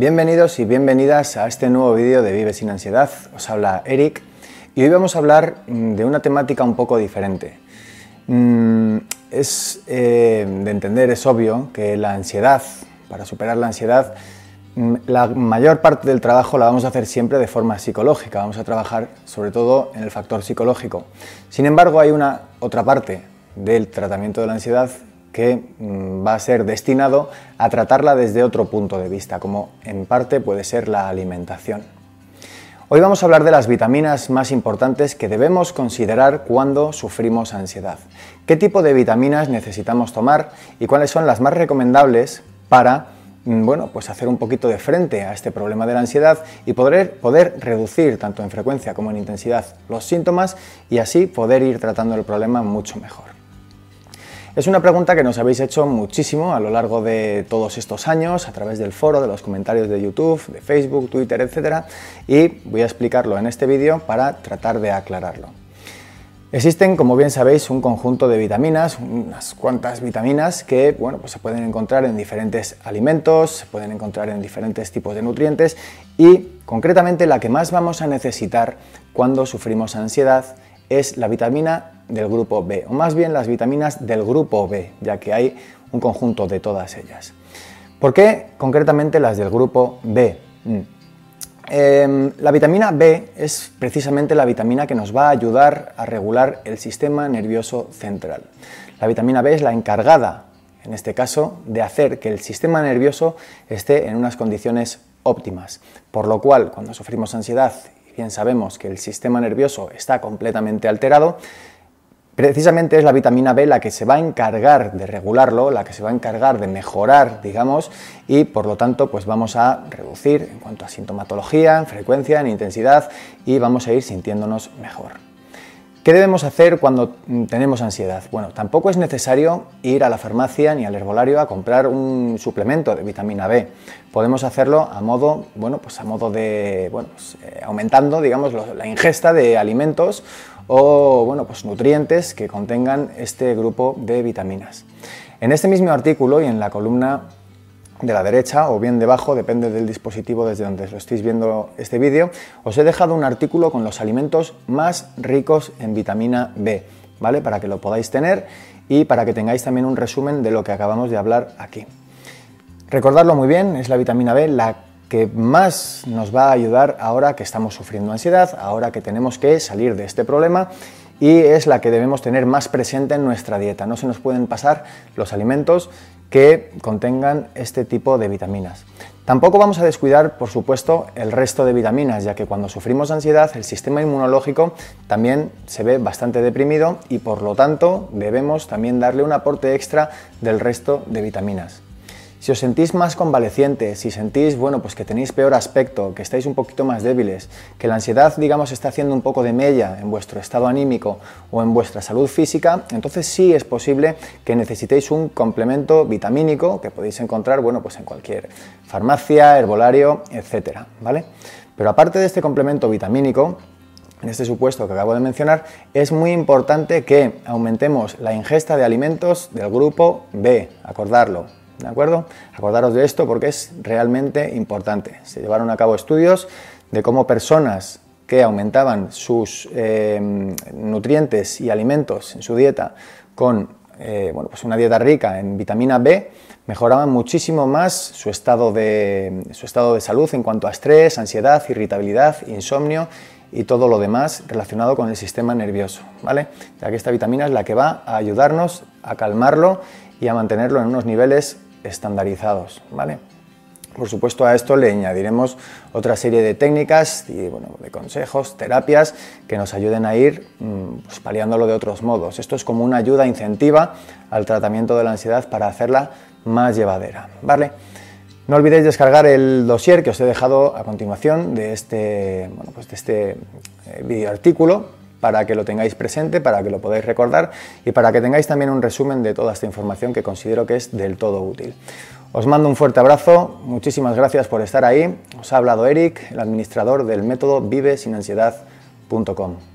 Bienvenidos y bienvenidas a este nuevo vídeo de Vive sin ansiedad. Os habla Eric y hoy vamos a hablar mm, de una temática un poco diferente. Mm, es eh, de entender, es obvio, que la ansiedad, para superar la ansiedad, mm, la mayor parte del trabajo la vamos a hacer siempre de forma psicológica, vamos a trabajar sobre todo en el factor psicológico. Sin embargo, hay una otra parte del tratamiento de la ansiedad que mm, va a ser destinado a tratarla desde otro punto de vista, como en parte puede ser la alimentación. Hoy vamos a hablar de las vitaminas más importantes que debemos considerar cuando sufrimos ansiedad. ¿Qué tipo de vitaminas necesitamos tomar y cuáles son las más recomendables para mm, bueno, pues hacer un poquito de frente a este problema de la ansiedad y poder, poder reducir tanto en frecuencia como en intensidad los síntomas y así poder ir tratando el problema mucho mejor. Es una pregunta que nos habéis hecho muchísimo a lo largo de todos estos años, a través del foro, de los comentarios de YouTube, de Facebook, Twitter, etc. Y voy a explicarlo en este vídeo para tratar de aclararlo. Existen, como bien sabéis, un conjunto de vitaminas, unas cuantas vitaminas que bueno, pues se pueden encontrar en diferentes alimentos, se pueden encontrar en diferentes tipos de nutrientes y concretamente la que más vamos a necesitar cuando sufrimos ansiedad es la vitamina del grupo B, o más bien las vitaminas del grupo B, ya que hay un conjunto de todas ellas. ¿Por qué concretamente las del grupo B? Mm. Em, la vitamina B es precisamente la vitamina que nos va a ayudar a regular el sistema nervioso central. La vitamina B es la encargada, en este caso, de hacer que el sistema nervioso esté en unas condiciones óptimas, por lo cual cuando sufrimos ansiedad y bien sabemos que el sistema nervioso está completamente alterado, Precisamente es la vitamina B la que se va a encargar de regularlo, la que se va a encargar de mejorar, digamos, y por lo tanto pues vamos a reducir en cuanto a sintomatología, en frecuencia, en intensidad y vamos a ir sintiéndonos mejor. ¿Qué debemos hacer cuando tenemos ansiedad? Bueno, tampoco es necesario ir a la farmacia ni al herbolario a comprar un suplemento de vitamina B. Podemos hacerlo a modo, bueno, pues a modo de, bueno, pues, eh, aumentando, digamos, la ingesta de alimentos o bueno, pues nutrientes que contengan este grupo de vitaminas. En este mismo artículo y en la columna de la derecha o bien debajo, depende del dispositivo desde donde lo estéis viendo este vídeo, os he dejado un artículo con los alimentos más ricos en vitamina B, ¿vale? Para que lo podáis tener y para que tengáis también un resumen de lo que acabamos de hablar aquí. Recordarlo muy bien, es la vitamina B la que más nos va a ayudar ahora que estamos sufriendo ansiedad, ahora que tenemos que salir de este problema y es la que debemos tener más presente en nuestra dieta. No se nos pueden pasar los alimentos que contengan este tipo de vitaminas. Tampoco vamos a descuidar, por supuesto, el resto de vitaminas, ya que cuando sufrimos ansiedad el sistema inmunológico también se ve bastante deprimido y por lo tanto debemos también darle un aporte extra del resto de vitaminas. Si os sentís más convalecientes, si sentís, bueno, pues que tenéis peor aspecto, que estáis un poquito más débiles, que la ansiedad, digamos, está haciendo un poco de mella en vuestro estado anímico o en vuestra salud física, entonces sí es posible que necesitéis un complemento vitamínico que podéis encontrar, bueno, pues en cualquier farmacia, herbolario, etcétera, ¿vale? Pero aparte de este complemento vitamínico, en este supuesto que acabo de mencionar, es muy importante que aumentemos la ingesta de alimentos del grupo B, acordarlo, ¿De acuerdo? Acordaros de esto porque es realmente importante. Se llevaron a cabo estudios de cómo personas que aumentaban sus eh, nutrientes y alimentos en su dieta con eh, bueno, pues una dieta rica en vitamina B mejoraban muchísimo más su estado, de, su estado de salud en cuanto a estrés, ansiedad, irritabilidad, insomnio y todo lo demás relacionado con el sistema nervioso, ¿vale? Ya que esta vitamina es la que va a ayudarnos a calmarlo y a mantenerlo en unos niveles estandarizados, ¿vale? Por supuesto, a esto le añadiremos otra serie de técnicas y bueno, de consejos, terapias que nos ayuden a ir mm, pues, paliándolo de otros modos. Esto es como una ayuda incentiva al tratamiento de la ansiedad para hacerla más llevadera. ¿vale? No olvidéis descargar el dossier que os he dejado a continuación de este, bueno, pues de este eh, video artículo para que lo tengáis presente, para que lo podáis recordar y para que tengáis también un resumen de toda esta información que considero que es del todo útil. Os mando un fuerte abrazo, muchísimas gracias por estar ahí. Os ha hablado Eric, el administrador del método vivesinansiedad.com.